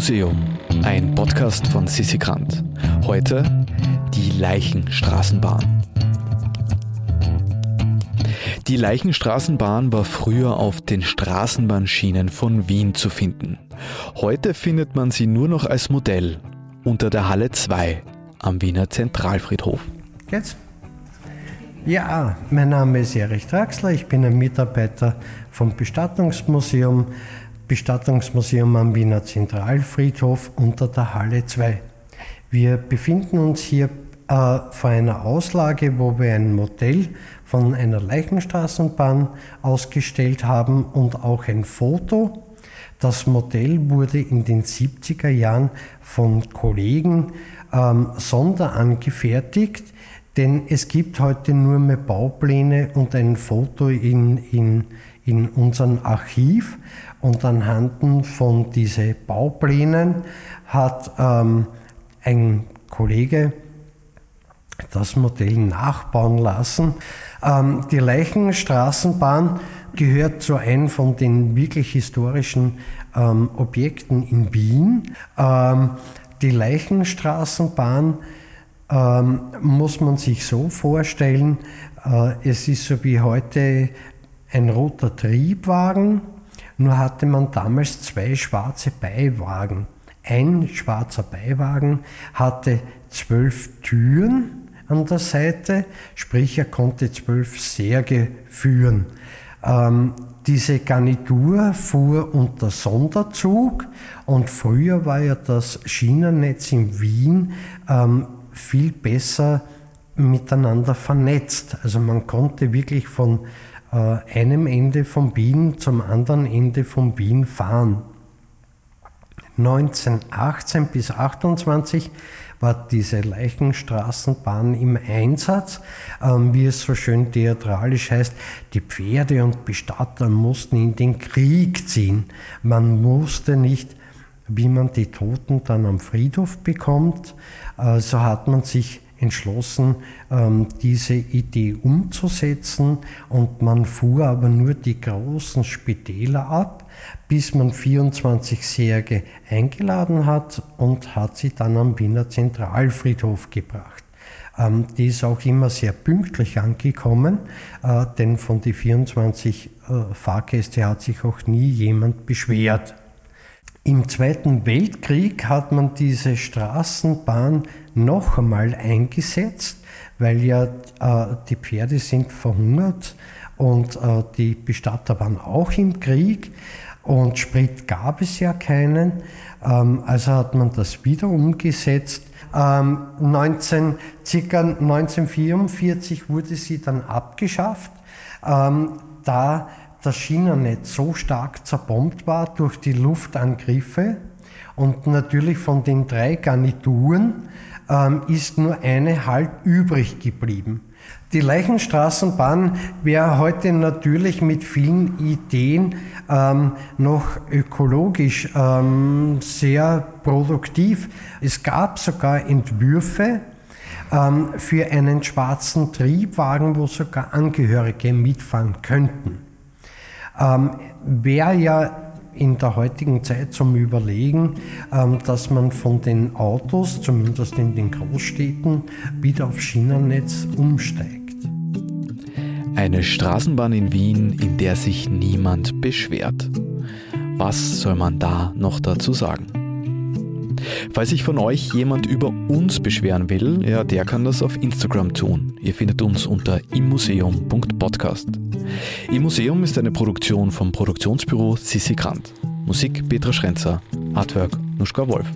Museum, ein Podcast von Sissi Grant. Heute die Leichenstraßenbahn. Die Leichenstraßenbahn war früher auf den Straßenbahnschienen von Wien zu finden. Heute findet man sie nur noch als Modell unter der Halle 2 am Wiener Zentralfriedhof. Geht's? Ja, mein Name ist Erich Draxler, ich bin ein Mitarbeiter vom Bestattungsmuseum, Bestattungsmuseum am Wiener Zentralfriedhof unter der Halle 2. Wir befinden uns hier äh, vor einer Auslage, wo wir ein Modell von einer Leichenstraßenbahn ausgestellt haben und auch ein Foto. Das Modell wurde in den 70er Jahren von Kollegen ähm, sonder angefertigt, denn es gibt heute nur mehr Baupläne und ein Foto in, in, in unserem Archiv. Und anhand von diesen Bauplänen hat ähm, ein Kollege das Modell nachbauen lassen. Ähm, die Leichenstraßenbahn gehört zu einem von den wirklich historischen ähm, Objekten in Wien. Ähm, die Leichenstraßenbahn ähm, muss man sich so vorstellen, äh, es ist so wie heute ein roter Triebwagen, nur hatte man damals zwei schwarze Beiwagen. Ein schwarzer Beiwagen hatte zwölf Türen an der Seite, sprich er konnte zwölf Särge führen. Ähm, diese Garnitur fuhr unter Sonderzug und früher war ja das Schienennetz in Wien ähm, viel besser miteinander vernetzt. Also man konnte wirklich von einem Ende von Wien zum anderen Ende von Wien fahren. 1918 bis 1928 war diese Leichenstraßenbahn im Einsatz. Ähm, wie es so schön theatralisch heißt, die Pferde und Bestatter mussten in den Krieg ziehen. Man wusste nicht, wie man die Toten dann am Friedhof bekommt. Äh, so hat man sich entschlossen, ähm, diese Idee umzusetzen und man fuhr aber nur die großen Spitäler ab, bis man 24 Särge eingeladen hat und hat sie dann am Wiener Zentralfriedhof gebracht. Ähm, die ist auch immer sehr pünktlich angekommen, äh, denn von den 24 äh, Fahrgäste hat sich auch nie jemand beschwert. Im Zweiten Weltkrieg hat man diese Straßenbahn noch einmal eingesetzt, weil ja äh, die Pferde sind verhungert und äh, die Bestatter waren auch im Krieg und Sprit gab es ja keinen. Ähm, also hat man das wieder umgesetzt. Ähm, 19, circa 1944 wurde sie dann abgeschafft, ähm, da das Schienennetz so stark zerbombt war durch die Luftangriffe und natürlich von den drei Garnituren ähm, ist nur eine halt übrig geblieben. Die Leichenstraßenbahn wäre heute natürlich mit vielen Ideen ähm, noch ökologisch ähm, sehr produktiv. Es gab sogar Entwürfe ähm, für einen schwarzen Triebwagen, wo sogar Angehörige mitfahren könnten. Ähm, wäre ja in der heutigen Zeit zum Überlegen, ähm, dass man von den Autos, zumindest in den Großstädten, wieder auf Schienennetz umsteigt. Eine Straßenbahn in Wien, in der sich niemand beschwert. Was soll man da noch dazu sagen? Falls sich von euch jemand über uns beschweren will, ja, der kann das auf Instagram tun. Ihr findet uns unter immuseum.podcast. Im Museum ist eine Produktion vom Produktionsbüro Sissi Grant. Musik Petra Schrenzer, Artwork Nuschka Wolf.